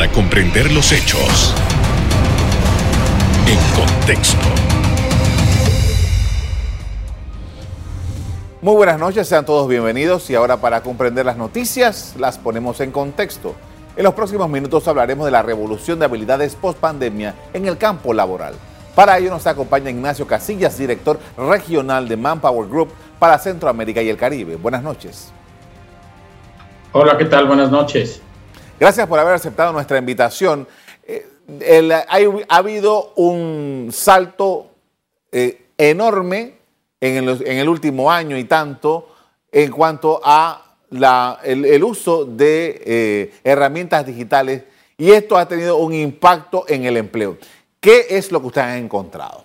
para comprender los hechos en contexto. Muy buenas noches, sean todos bienvenidos y ahora para comprender las noticias las ponemos en contexto. En los próximos minutos hablaremos de la revolución de habilidades post pandemia en el campo laboral. Para ello nos acompaña Ignacio Casillas, director regional de Manpower Group para Centroamérica y el Caribe. Buenas noches. Hola, ¿qué tal? Buenas noches. Gracias por haber aceptado nuestra invitación. Eh, ha habido un salto eh, enorme en el, último año y tanto en cuanto a el, uso de eh, herramientas digitales y esto ha tenido un impacto en el empleo. ¿Qué es lo que ustedes han encontrado?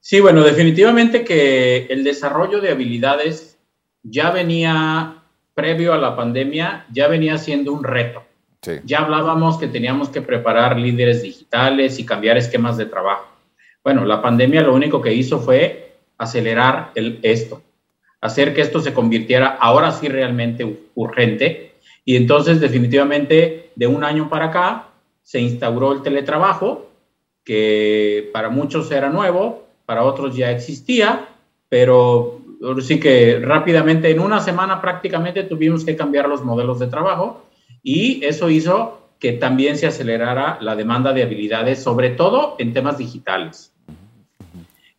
Sí, bueno, definitivamente que el desarrollo de habilidades ya venía previo a la pandemia, ya venía siendo un reto. Ya hablábamos que teníamos que preparar líderes digitales y cambiar esquemas de trabajo. Bueno, la pandemia lo único que hizo fue acelerar el, esto, hacer que esto se convirtiera ahora sí realmente urgente. Y entonces definitivamente de un año para acá se instauró el teletrabajo, que para muchos era nuevo, para otros ya existía, pero sí que rápidamente, en una semana prácticamente tuvimos que cambiar los modelos de trabajo y eso hizo que también se acelerara la demanda de habilidades, sobre todo en temas digitales.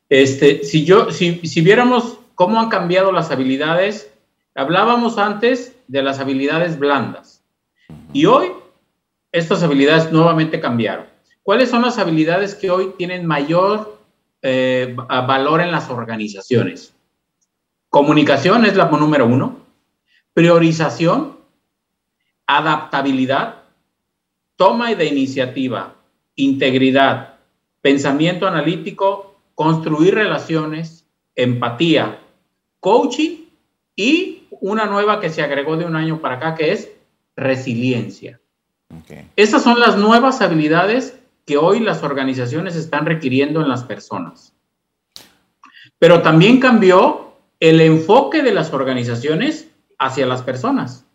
Este, si, yo, si, si viéramos cómo han cambiado las habilidades, hablábamos antes de las habilidades blandas y hoy estas habilidades nuevamente cambiaron. ¿Cuáles son las habilidades que hoy tienen mayor eh, valor en las organizaciones? Comunicación es la número uno, priorización, adaptabilidad, toma de iniciativa, integridad, pensamiento analítico, construir relaciones, empatía, coaching y una nueva que se agregó de un año para acá que es resiliencia. Esas son las nuevas habilidades que hoy las organizaciones están requiriendo en las personas. Pero también cambió el enfoque de las organizaciones hacia las personas.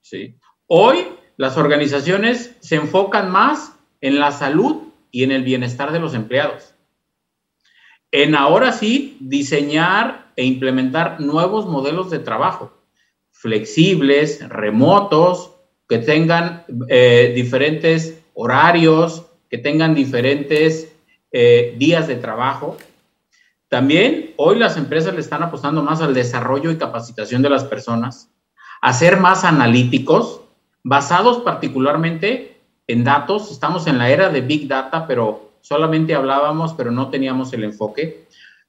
¿Sí? Hoy las organizaciones se enfocan más en la salud y en el bienestar de los empleados. En ahora sí diseñar e implementar nuevos modelos de trabajo, flexibles, remotos, que tengan eh, diferentes horarios, que tengan diferentes eh, días de trabajo. También hoy las empresas le están apostando más al desarrollo y capacitación de las personas, a ser más analíticos, basados particularmente en datos. Estamos en la era de Big Data, pero solamente hablábamos, pero no teníamos el enfoque.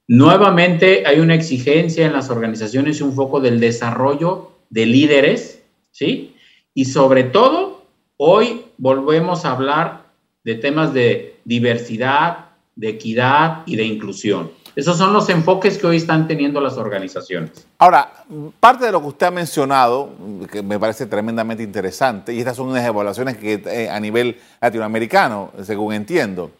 Nuevamente hay una exigencia en las organizaciones y un foco del desarrollo de líderes, ¿sí? Y sobre todo, hoy volvemos a hablar de temas de diversidad, de equidad y de inclusión. Esos son los enfoques que hoy están teniendo las organizaciones. Ahora, parte de lo que usted ha mencionado, que me parece tremendamente interesante, y estas son unas evaluaciones que eh, a nivel latinoamericano, según entiendo.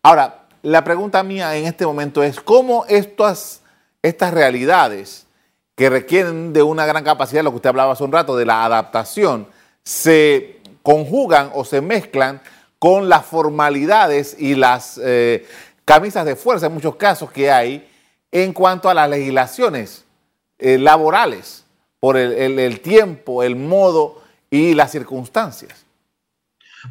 Ahora, la pregunta mía en este momento es, ¿cómo estas, realidades que requieren de una gran capacidad, lo que usted hablaba hace un rato, de la adaptación, se conjugan o se mezclan con las formalidades y las eh, camisas de fuerza en muchos casos que hay en cuanto a las legislaciones eh, laborales por el, tiempo, el modo y las circunstancias.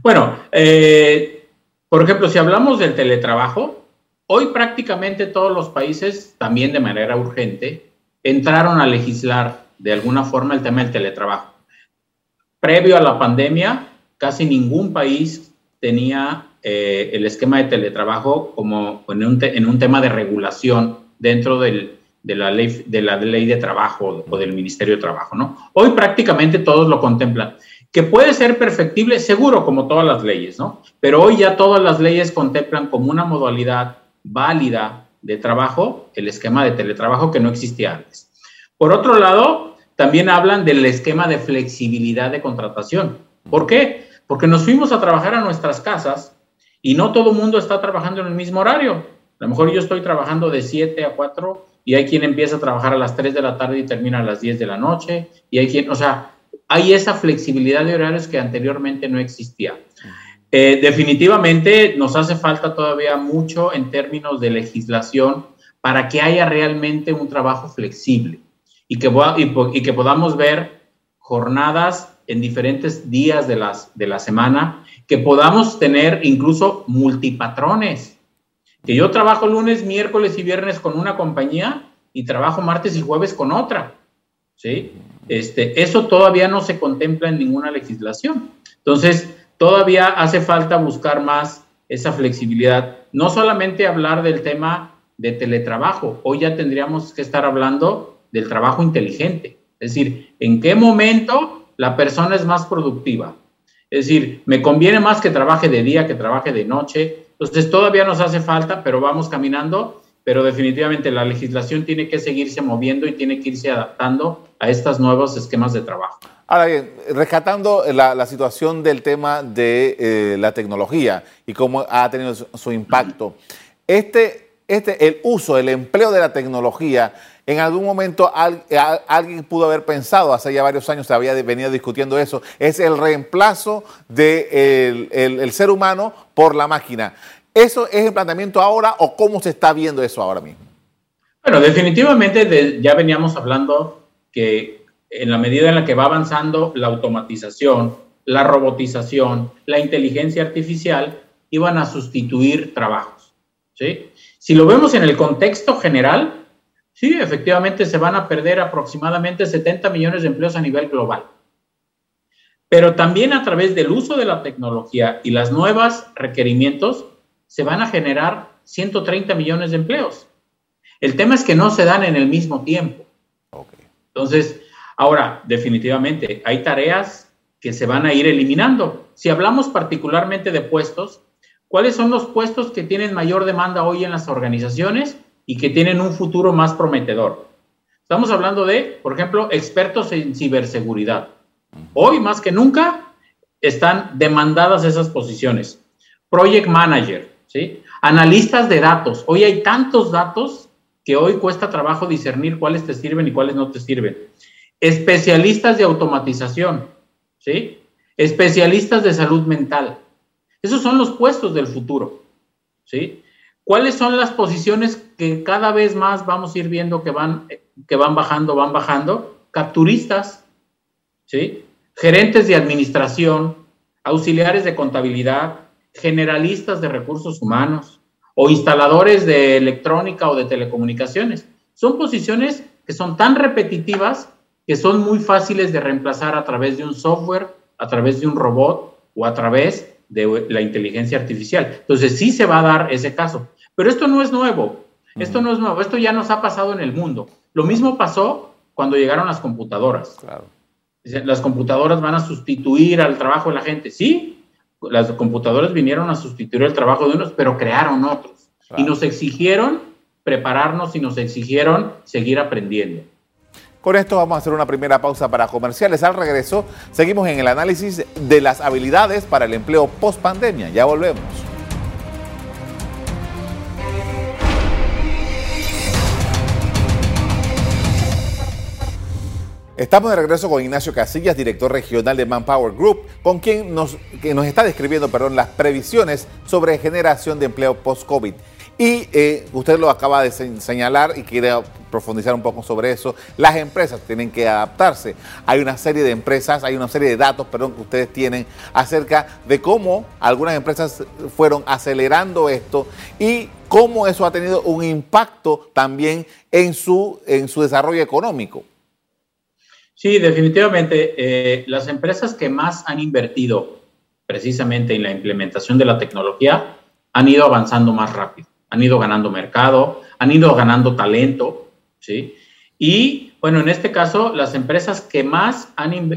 Bueno, eh, por ejemplo, si hablamos del teletrabajo, hoy prácticamente todos los países, también de manera urgente, entraron a legislar de alguna forma el tema del teletrabajo. Previo a la pandemia, casi ningún país tenía eh, el esquema de teletrabajo como en un, en un tema de regulación dentro del, de, la ley, de la ley de trabajo o del Ministerio de Trabajo, ¿no? Hoy prácticamente todos lo contemplan, que puede ser perfectible, seguro, como todas las leyes, ¿no? Pero hoy ya todas las leyes contemplan como una modalidad válida de trabajo el esquema de teletrabajo que no existía antes. Por otro lado, también hablan del esquema de flexibilidad de contratación. ¿Por qué? Porque nos fuimos a trabajar a nuestras casas y no todo el mundo está trabajando en el mismo horario. A lo mejor yo estoy trabajando de 7 a 4 y hay quien empieza a trabajar a las 3 de la tarde y termina a las 10 de la noche y hay quien, o sea, hay esa flexibilidad de horarios que anteriormente no existía. Eh, definitivamente nos hace falta todavía mucho en términos de legislación para que haya realmente un trabajo flexible y que, y, que podamos ver jornadas en diferentes días de, las, de la semana, que podamos tener incluso multipatrones, que yo trabajo lunes, miércoles y viernes con una compañía y trabajo martes y jueves con otra. ¿sí? Este, eso todavía no se contempla en ninguna legislación. Entonces, todavía hace falta buscar más esa flexibilidad. No solamente hablar del tema de teletrabajo, hoy ya tendríamos que estar hablando del trabajo inteligente. Es decir, ¿en qué momento la persona es más productiva? Es decir, me conviene más que trabaje de día que trabaje de noche. Entonces, todavía nos hace falta, pero vamos caminando pero definitivamente la legislación tiene que seguirse moviendo y tiene que irse adaptando a estos nuevos esquemas de trabajo. Ahora bien, rescatando la, situación del tema de eh, la tecnología y cómo ha tenido su, impacto, este, este, el uso, el empleo de la tecnología, en algún momento alguien pudo haber pensado, hace ya varios años se había venido discutiendo eso, es el reemplazo del de el ser humano por la máquina. ¿Eso es el planteamiento ahora o cómo se está viendo eso ahora mismo? Bueno, definitivamente ya veníamos hablando que en la medida en la que va avanzando la automatización, la robotización, la inteligencia artificial, iban a sustituir trabajos. ¿sí? Si lo vemos en el contexto general, sí, efectivamente se van a perder aproximadamente 70 millones de empleos a nivel global. Pero también a través del uso de la tecnología y las nuevas requerimientos, se van a generar 130 millones de empleos. El tema es que no se dan en el mismo tiempo. Entonces, ahora, definitivamente, hay tareas que se van a ir eliminando. Si hablamos particularmente de puestos, ¿cuáles son los puestos que tienen mayor demanda hoy en las organizaciones y que tienen un futuro más prometedor? Estamos hablando de, por ejemplo, expertos en ciberseguridad. Hoy, más que nunca, están demandadas esas posiciones. Project Manager, Analistas de datos. Hoy hay tantos datos que hoy cuesta trabajo discernir cuáles te sirven y cuáles no te sirven. Especialistas de automatización, ¿sí? Especialistas de salud mental. Esos son los puestos del futuro, ¿sí? ¿Cuáles son las posiciones que cada vez más vamos a ir viendo que van, que van bajando, van bajando? Capturistas, ¿sí? Gerentes de administración, auxiliares de contabilidad, generalistas de recursos humanos o instaladores de electrónica o de telecomunicaciones. Son posiciones que son tan repetitivas que son muy fáciles de reemplazar a través de un software, a través de un robot o a través de la inteligencia artificial. Entonces sí se va a dar ese caso. Pero esto no es nuevo. Esto no es nuevo. Esto ya nos ha pasado en el mundo. Lo mismo pasó cuando llegaron las computadoras. Claro. Las computadoras van a sustituir al trabajo de la gente. Sí, las computadoras vinieron a sustituir el trabajo de unos, pero crearon otros. Y nos exigieron prepararnos y nos exigieron seguir aprendiendo. Con esto vamos a hacer una primera pausa para comerciales. Al regreso, seguimos en el análisis de las habilidades para el empleo post pandemia. Ya volvemos. Estamos de regreso con Ignacio Casillas, director regional de Manpower Group, con quien nos, que nos está describiendo perdón, las previsiones sobre generación de empleo post-COVID. Y eh, usted lo acaba de señalar y quiere profundizar un poco sobre eso. Las empresas tienen que adaptarse. Hay una serie de empresas, hay una serie de datos, perdón, que ustedes tienen acerca de cómo algunas empresas fueron acelerando esto y cómo eso ha tenido un impacto también en su, en su desarrollo económico. Sí, definitivamente. Eh, las empresas que más han invertido precisamente en la implementación de la tecnología han ido avanzando más rápido, han ido ganando mercado, han ido ganando talento, ¿sí? Y bueno, en este caso, las empresas que más han,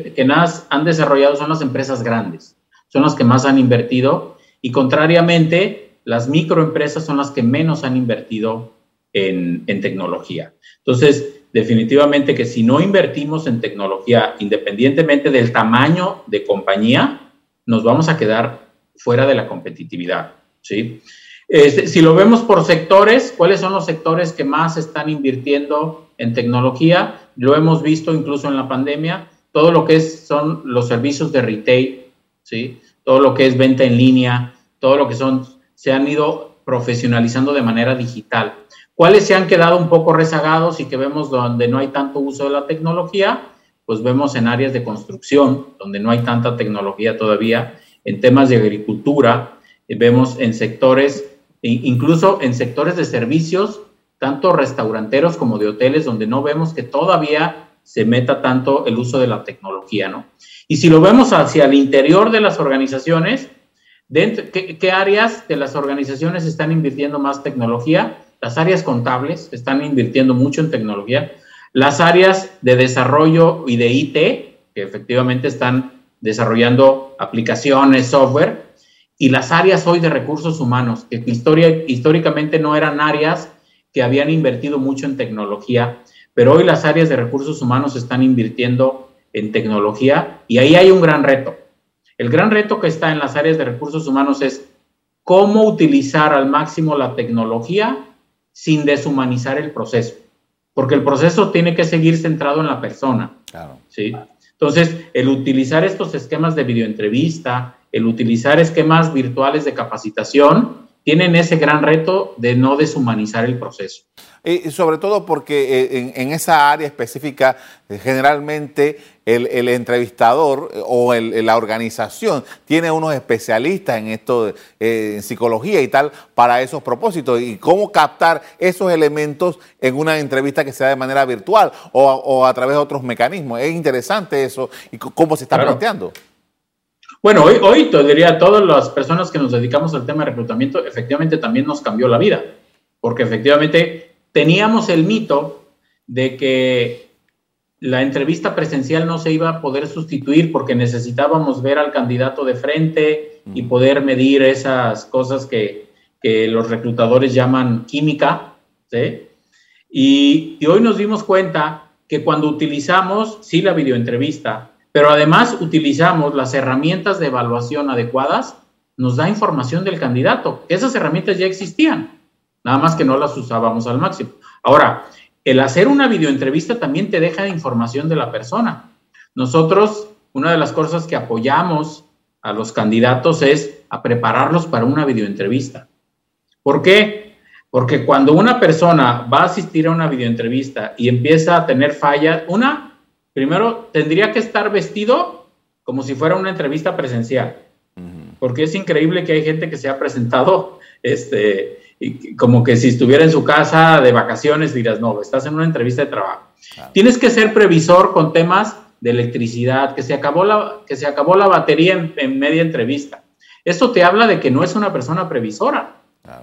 desarrollado son las empresas grandes, son las que más han invertido y contrariamente, las microempresas son las que menos han invertido en, en tecnología. Entonces, definitivamente que si no invertimos en tecnología, independientemente del tamaño de compañía, nos vamos a quedar fuera de la competitividad. ¿sí? Este, si lo vemos por sectores, ¿cuáles son los sectores que más están invirtiendo en tecnología? Lo hemos visto incluso en la pandemia. todo lo que es, son los servicios de retail, ¿sí? todo lo que es venta en línea, todo lo que son, se han ido profesionalizando de manera digital. ¿Cuáles se han quedado un poco rezagados y que vemos donde no hay tanto uso de la tecnología? Pues vemos en áreas de construcción, donde no hay tanta tecnología todavía, en temas de agricultura, eh, vemos en sectores, incluso en sectores de servicios, tanto restauranteros como de hoteles, donde no vemos que todavía se meta tanto el uso de la tecnología, ¿no? Y si lo vemos hacia el interior de las organizaciones, ¿qué, áreas de las organizaciones están invirtiendo más tecnología? Las áreas contables están invirtiendo mucho en tecnología. Las áreas de desarrollo y de IT, que efectivamente están desarrollando aplicaciones, software, y las áreas hoy de recursos humanos, que historia, históricamente no eran áreas que habían invertido mucho en tecnología, pero hoy las áreas de recursos humanos están invirtiendo en tecnología y ahí hay un gran reto. El gran reto que está en las áreas de recursos humanos es cómo utilizar al máximo la tecnología sin deshumanizar el proceso, porque el proceso tiene que seguir centrado en la persona. ¿sí? Entonces, el utilizar estos esquemas de videoentrevista, el utilizar esquemas virtuales de capacitación, tienen ese gran reto de no deshumanizar el proceso. Y sobre todo porque eh, en, esa área específica, eh, generalmente el, entrevistador eh, o la organización tiene unos especialistas en esto, en psicología y tal, para esos propósitos. Y cómo captar esos elementos en una entrevista que sea de manera virtual o, a través de otros mecanismos. Es interesante eso y cómo se está planteando. Bueno, hoy, hoy te diría, todas las personas que nos dedicamos al tema de reclutamiento, efectivamente también nos cambió la vida, porque efectivamente teníamos el mito de que la entrevista presencial no se iba a poder sustituir porque necesitábamos ver al candidato de frente y poder medir esas cosas que, los reclutadores llaman química, ¿sí? Y, y hoy nos dimos cuenta que cuando utilizamos, sí, la videoentrevista, pero además utilizamos las herramientas de evaluación adecuadas, nos da información del candidato. Esas herramientas ya existían, nada más que no las usábamos al máximo. Ahora, el hacer una videoentrevista también te deja información de la persona. Nosotros, una de las cosas que apoyamos a los candidatos es a prepararlos para una videoentrevista. ¿Por qué? Porque cuando una persona va a asistir a una videoentrevista y empieza a tener fallas, una, primero tendría que estar vestido como si fuera una entrevista presencial, porque es increíble que hay gente que se ha presentado, este, y como que si estuviera en su casa de vacaciones dirás, no, estás en una entrevista de trabajo. Tienes que ser previsor con temas de electricidad, que se acabó la, que se acabó la batería en, media entrevista. Esto te habla de que no es una persona previsora,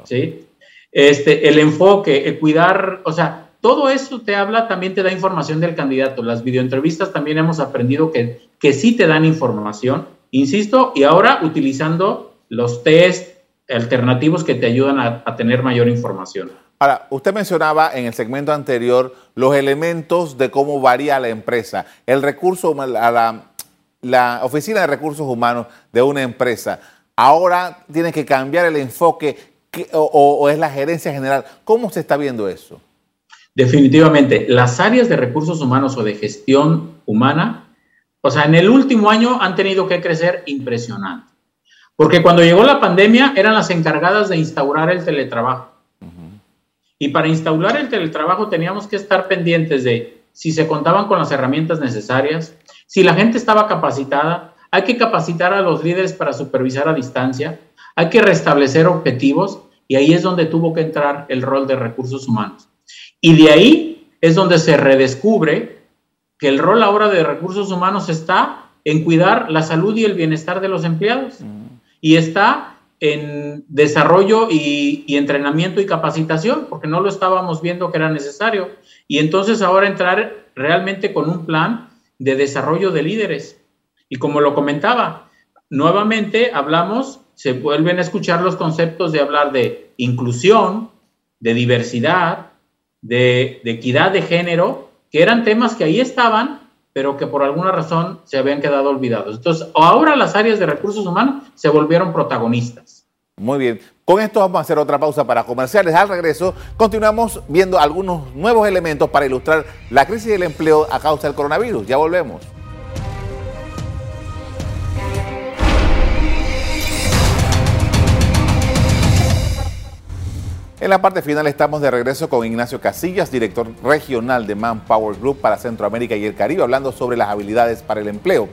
¿sí? Este, el enfoque, el cuidar, o sea, todo eso te habla, también te da información del candidato. Las videoentrevistas también hemos aprendido que, que sí te dan información, insisto, y ahora utilizando los test alternativos que te ayudan a, tener mayor información. Ahora, usted mencionaba en el segmento anterior los elementos de cómo varía la empresa, el recurso, la, la oficina de recursos humanos de una empresa. Ahora tiene que cambiar el enfoque o es la gerencia general. ¿Cómo se está viendo eso? Definitivamente, las áreas de recursos humanos o de gestión humana, o sea, en el último año han tenido que crecer impresionante. Porque cuando llegó la pandemia eran las encargadas de instaurar el teletrabajo. Y para instaurar el teletrabajo teníamos que estar pendientes de si se contaban con las herramientas necesarias, si la gente estaba capacitada, hay que capacitar a los líderes para supervisar a distancia, hay que restablecer objetivos y ahí es donde tuvo que entrar el rol de recursos humanos. Y de ahí es donde se redescubre que el rol ahora de recursos humanos está en cuidar la salud y el bienestar de los empleados. Y está en desarrollo y, entrenamiento y capacitación, porque no lo estábamos viendo que era necesario. Y entonces ahora entrar realmente con un plan de desarrollo de líderes. Y como lo comentaba, nuevamente hablamos, se vuelven a escuchar los conceptos de hablar de inclusión, de diversidad, de, equidad de género, que eran temas que ahí estaban, pero que por alguna razón se habían quedado olvidados. Entonces, ahora las áreas de recursos humanos se volvieron protagonistas. Muy bien. Con esto vamos a hacer otra pausa para comerciales. Al regreso, continuamos viendo algunos nuevos elementos para ilustrar la crisis del empleo a causa del coronavirus. Ya volvemos. En la parte final estamos de regreso con Ignacio Casillas, director regional de Manpower Group para Centroamérica y el Caribe, hablando sobre las habilidades para el empleo.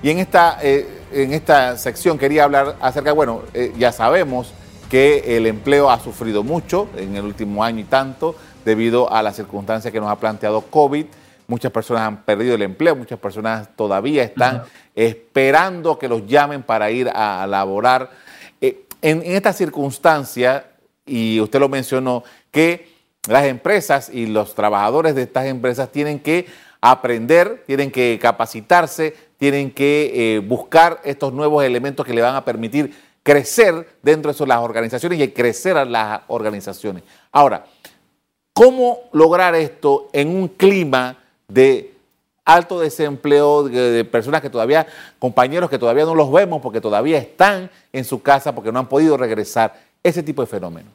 Y en esta, eh, en esta sección quería hablar acerca, bueno, eh, ya sabemos que el empleo ha sufrido mucho en el último año y tanto debido a las circunstancias que nos ha planteado COVID. Muchas personas han perdido el empleo, muchas personas todavía están esperando que los llamen para ir a, laborar. Eh, en, en esta circunstancia, y usted lo mencionó, que las empresas y los trabajadores de estas empresas tienen que aprender, tienen que capacitarse, tienen que eh, buscar estos nuevos elementos que le van a permitir crecer dentro de las organizaciones y crecer a las organizaciones. Ahora, ¿cómo lograr esto en un clima de alto desempleo, de, personas que todavía, compañeros que todavía no los vemos porque todavía están en su casa porque no han podido regresar? Ese tipo de fenómenos.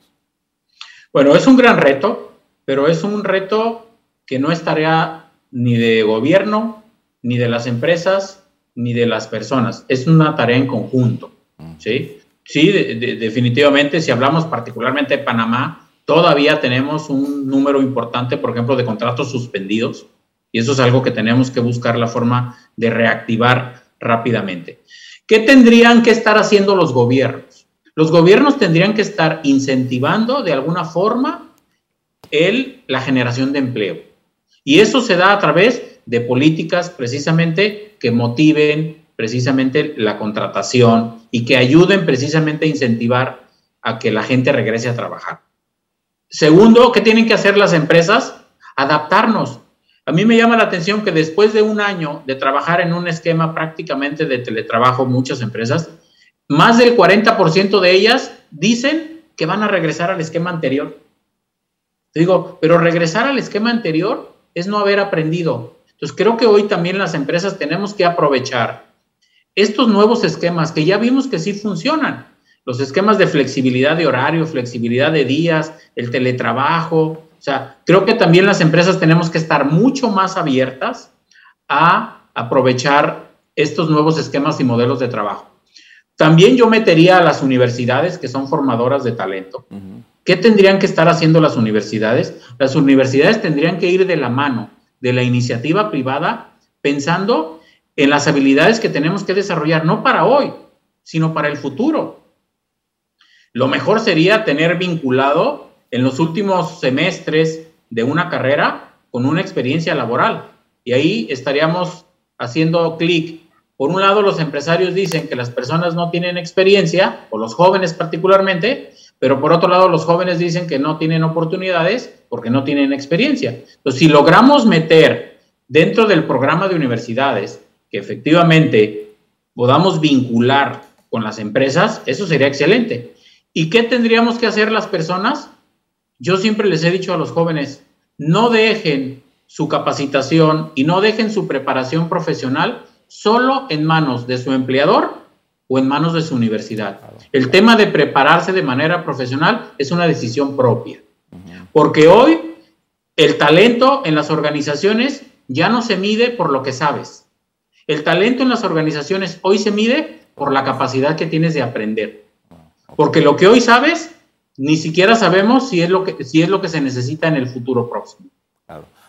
Bueno, es un gran reto, pero es un reto que no es tarea ni de gobierno, ni de las empresas, ni de las personas. Es una tarea en conjunto. ¿sí? Sí, definitivamente, si hablamos particularmente de Panamá, todavía tenemos un número importante, por ejemplo, de contratos suspendidos, y eso es algo que tenemos que buscar la forma de reactivar rápidamente. ¿Qué tendrían que estar haciendo los gobiernos? Los gobiernos tendrían que estar incentivando de alguna forma el, la generación de empleo. Y eso se da a través de políticas precisamente que motiven precisamente la contratación y que ayuden precisamente a incentivar a que la gente regrese a trabajar. Segundo, ¿qué tienen que hacer las empresas? Adaptarnos. A mí me llama la atención que después de un año de trabajar en un esquema prácticamente de teletrabajo, muchas empresas, más del 40% de ellas dicen que van a regresar al esquema anterior. Te digo, pero regresar al esquema anterior es no haber aprendido. Entonces creo que hoy también las empresas tenemos que aprovechar estos nuevos esquemas que ya vimos que sí funcionan. Los esquemas de flexibilidad de horario, flexibilidad de días, el teletrabajo. O sea, creo que también las empresas tenemos que estar mucho más abiertas a aprovechar estos nuevos esquemas y modelos de trabajo. También yo metería a las universidades que son formadoras de talento. ¿Qué tendrían que estar haciendo las universidades? Las universidades tendrían que ir de la mano de la iniciativa privada pensando en las habilidades que tenemos que desarrollar, no para hoy, sino para el futuro. Lo mejor sería tener vinculado en los últimos semestres de una carrera con una experiencia laboral. Y ahí estaríamos haciendo clic. Por un lado, los empresarios dicen que las personas no tienen experiencia, o los jóvenes particularmente, pero por otro lado, los jóvenes dicen que no tienen oportunidades porque no tienen experiencia. Entonces, si logramos meter dentro del programa de universidades que efectivamente podamos vincular con las empresas, eso sería excelente. ¿Y qué tendríamos que hacer las personas? Yo siempre les he dicho a los jóvenes, no dejen su capacitación y no dejen su preparación profesional solo en manos de su empleador o en manos de su universidad. El tema de prepararse de manera profesional es una decisión propia, porque hoy el talento en las organizaciones ya no se mide por lo que sabes, el talento en las organizaciones hoy se mide por la capacidad que tienes de aprender. Porque lo que hoy sabes, ni siquiera sabemos si es lo que, si es lo que se necesita en el futuro próximo.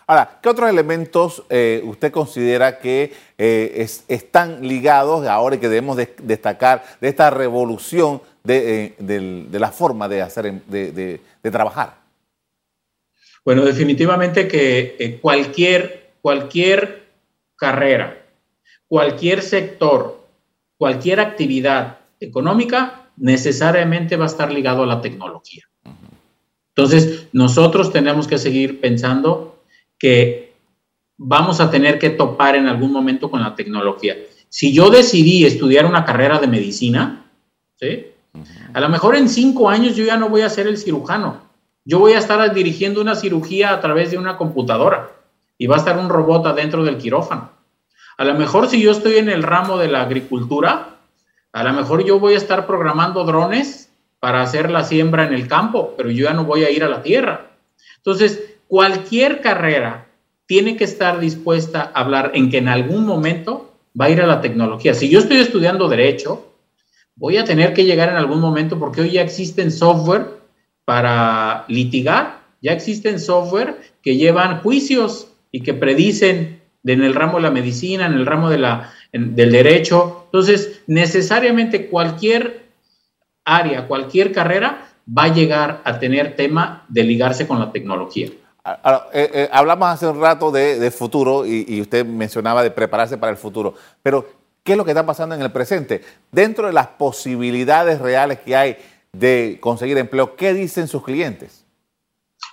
Ahora, ¿qué otros elementos eh, usted considera que eh, están ligados ahora y que debemos destacar de esta revolución de, eh, la forma de hacer, de, trabajar? Bueno, definitivamente que cualquier, cualquier carrera cualquier sector, cualquier actividad económica necesariamente va a estar ligado a la tecnología. Entonces, nosotros tenemos que seguir pensando que vamos a tener que topar en algún momento con la tecnología. Si yo decidí estudiar una carrera de medicina, ¿sí? a lo mejor en cinco años yo ya no voy a ser el cirujano. Yo voy a estar dirigiendo una cirugía a través de una computadora y va a estar un robot adentro del quirófano. A lo mejor si yo estoy en el ramo de la agricultura, a lo mejor yo voy a estar programando drones para hacer la siembra en el campo, pero yo ya no voy a ir a la tierra. Entonces, cualquier carrera tiene que estar dispuesta a hablar en que en algún momento va a ir a la tecnología. Si yo estoy estudiando derecho, voy a tener que llegar en algún momento porque hoy ya existen software para litigar. Ya existen software que llevan juicios y que predicen en el ramo de la medicina, en el ramo de la, del derecho. Entonces, necesariamente cualquier área, cualquier carrera va a llegar a tener tema de ligarse con la tecnología. Eh, eh, hablamos hace un rato de, futuro y, usted mencionaba de prepararse para el futuro, pero ¿qué es lo que está pasando en el presente? Dentro de las posibilidades reales que hay de conseguir empleo, ¿qué dicen sus clientes?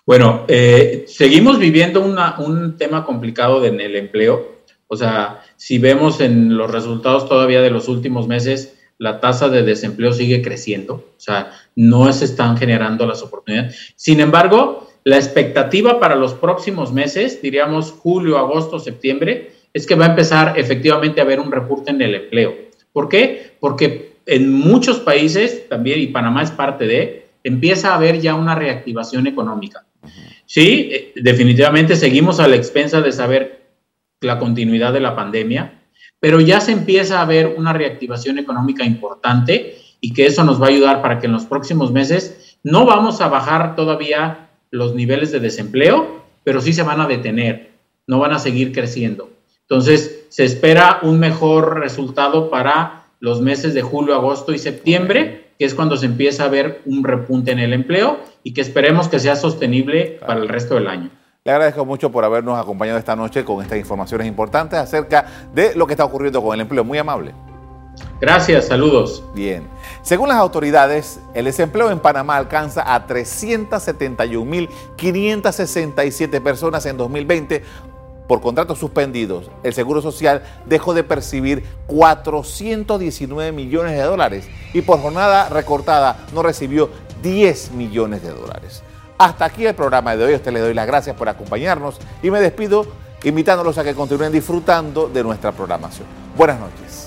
Bueno, eh, seguimos viviendo un tema complicado en el empleo. O sea, si vemos en los resultados todavía de los últimos meses, la tasa de desempleo sigue creciendo. O sea, no se están generando las oportunidades. Sin embargo, la expectativa para los próximos meses, diríamos julio, agosto, septiembre, es que va a empezar efectivamente a haber un repunte en el empleo. ¿Por qué? Porque en muchos países, también, y Panamá es parte de, empieza a haber ya una reactivación económica. Sí, eh, definitivamente seguimos a la expensa de saber la continuidad de la pandemia, pero ya se empieza a ver una reactivación económica importante y que eso nos va a ayudar para que en los próximos meses no vamos a bajar todavía los niveles de desempleo, pero sí se van a detener, no van a seguir creciendo. Entonces, se espera un mejor resultado para los meses de julio, agosto y septiembre que es cuando se empieza a ver un repunte en el empleo y que esperemos que sea sostenible para el resto del año. Le agradezco mucho por habernos acompañado esta noche con estas informaciones importantes acerca de lo que está ocurriendo con el empleo. Muy amable. Gracias, saludos. Bien. Según las autoridades, el desempleo en Panamá alcanza a 371.567 personas en 2020 por contratos suspendidos, el Seguro Social dejó de percibir 419 millones de dólares y por jornada recortada no recibió 10 millones de dólares. Hasta aquí el programa de hoy. A usted le doy las gracias por acompañarnos y me despido invitándolos a que continúen disfrutando de nuestra programación. Buenas noches.